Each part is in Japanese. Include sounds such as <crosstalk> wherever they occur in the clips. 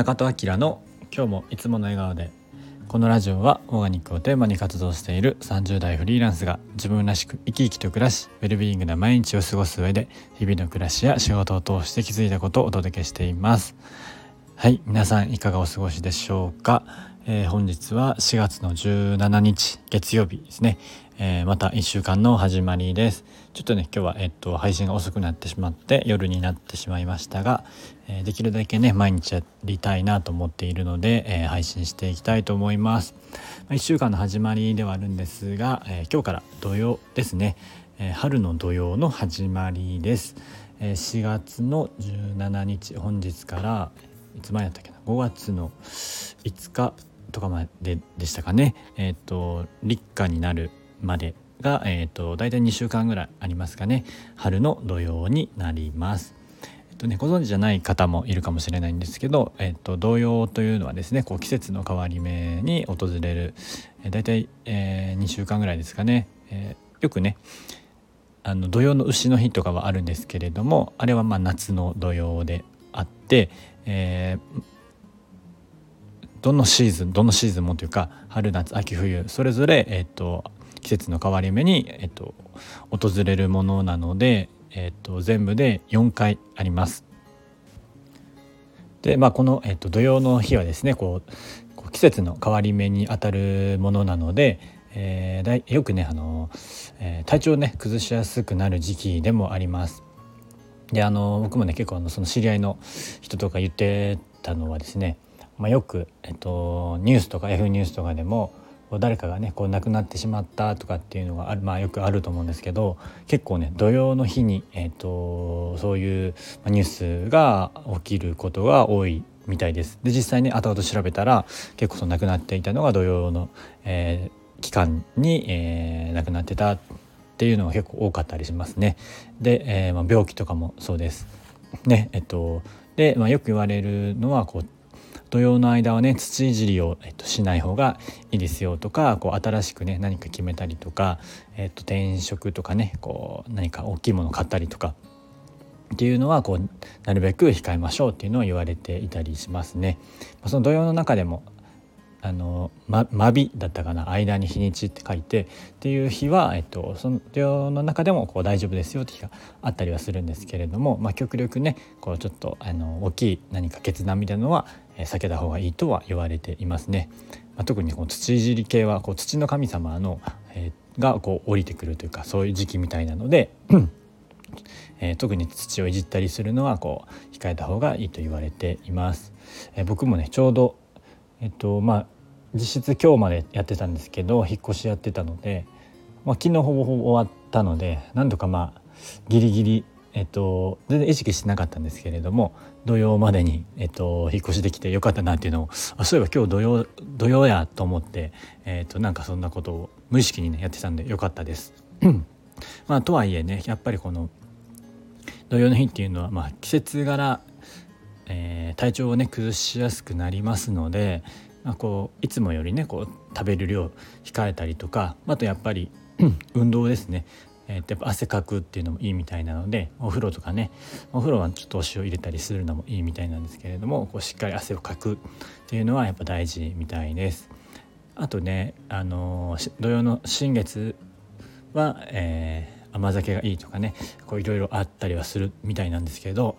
中戸明の今日もいつもの笑顔でこのラジオはオーガニックをテーマに活動している30代フリーランスが自分らしく生き生きと暮らしウェルビーイングな毎日を過ごす上で日々の暮らしや仕事を通して気づいたことをお届けしています。はい皆さんいかがお過ごしでしょうか、えー、本日は4月の17日月曜日ですね、えー、また1週間の始まりです。ちょっとね今日は、えっと、配信が遅くなってしまって夜になってしまいましたが、えー、できるだけね毎日やりたいなと思っているので、えー、配信していきたいと思います。1週間の始まりではあるんですが、え今日から土曜ですね、え春の土曜の始まりです、え4月の17日本日からいつ前だったっけな？5月の5日とかまででしたかね。えっ、と立夏になるまでが、えーと、大体2週間ぐらいありますかね。春の土曜になります。えっとね、ご存知じゃない方もいるかもしれないんですけど、えっと、童謡というのはですねこう季節の変わり目に訪れる、えー、大体、えー、2週間ぐらいですかね、えー、よくねあの土曜の牛の日とかはあるんですけれどもあれはまあ夏の土曜であって、えー、どのシーズンどのシーズンもというか春夏秋冬それぞれ、えーと季節の変わり目に、えっと、訪れるものなので、えっと、全部で4回あります。でまあこの、えっと、土曜の日はですねこう季節の変わり目にあたるものなので、えー、だいよくねあの、えー、体調をね崩しやすくなる時期でもあります。であの僕もね結構あのその知り合いの人とか言ってたのはですね、まあ、よく、えっと、ニュースとか F ニュースとかでも誰かがねこう亡くなってしまったとかっていうのがある、まあ、よくあると思うんですけど結構ね土曜の日に、えーと、そういうニュースが起きることが多いみたいです。で実際ね後々調べたら結構その亡くなっていたのが土曜の、えー、期間に、えー、亡くなってたっていうのが結構多かったりしますね。で、えーまあ、病気とかもそうです。ねえっとで、まあ、よく言われるのはこう土曜の間はね土いじりを、えっと、しない方がいいですよとかこう新しくね何か決めたりとか、えっと、転職とかねこう何か大きいものを買ったりとかっていうのはこうなるべく控えましょうっていうのは言われていたりしますね。その土曜の中でもあのま間日だったかな間に日にちって書いてっていう日は、えっと、その世の中でもこう大丈夫ですよって日があったりはするんですけれども、まあ、極力ねこうちょっとあの大きい何か決断みたいなのは、え避けた方がいいとは言われていますね。まあ、特にこう土いじり系はこう土の神様の、えー、がこう降りてくるというかそういう時期みたいなのでえー、特に土をいじったりするのはこう控えた方がいいと言われています。えー、僕もねちょうどえっとまあ実質今日までやってたんですけど引っ越しやってたので、まあ、昨日ほぼほぼ終わったのでなんとかまあギリギリえっと、全然意識してなかったんですけれども土曜までに、えっと、引っ越しできてよかったなっていうのをあそういえば今日土曜土曜やと思って、えっと、なんかそんなことを無意識にねやってたんでよかったです。<clears throat> まあ、とはいえねやっぱりこの土曜の日っていうのは、まあ、季節柄、えー、体調をね崩しやすくなりますので、まあ、こういつもよりねこう食べる量控えたりとかあとやっぱり <clears throat> 運動ですね、えー、やっぱ汗かくっていうのもいいみたいなのでお風呂とかねお風呂はちょっとお塩入れたりするのもいいみたいなんですけれどもこうしっかり汗をかくっていうのはやっぱ大事みたいです。あとね、あのー、土曜の新月は、えー、甘酒がいいとかねいろいろあったりはするみたいなんですけど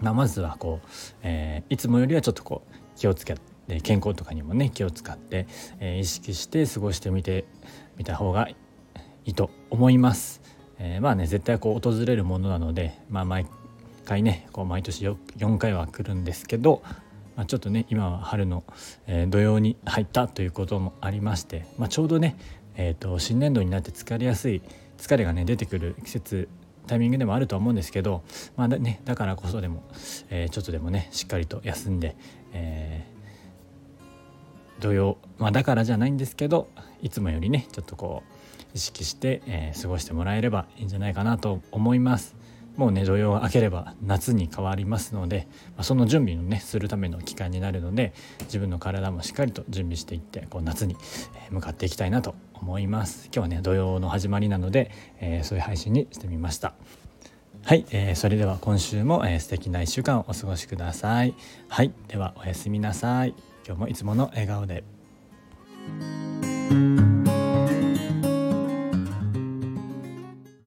まあまずはこう、えー、いつもよりはちょっとこう気をつけで健康とかにもね気を使って、えー、意識して過ごしてみてみた方がいいと思います。えー、まあね絶対こう訪れるものなので、まあ、毎回ねこう毎年 4, 4回は来るんですけど、まあ、ちょっとね今は春の、えー、土曜に入ったということもありまして、まあ、ちょうどね、えーと、新年度になって疲れやすい疲れがね出てくる季節タイミングでもあると思うんですけど、まあね、だからこそでも、えー、ちょっとでもねしっかりと休んで、えー土曜、まあ、だからじゃないんですけどいつもよりねちょっとこう意識して、えー、過ごしてもらえればいいんじゃないかなと思います。もうね土曜が明ければ夏に変わりますので、まあ、その準備をねするための期間になるので自分の体もしっかりと準備していってこう夏に向かっていきたいなと思います今日はね土曜の始まりなので、えー、そういう配信にしてみましたはい、えー、それでは今週も、えー、素敵な1週間をお過ごしください。はい、ではおやすみなさい。今日もいつもの笑顔で。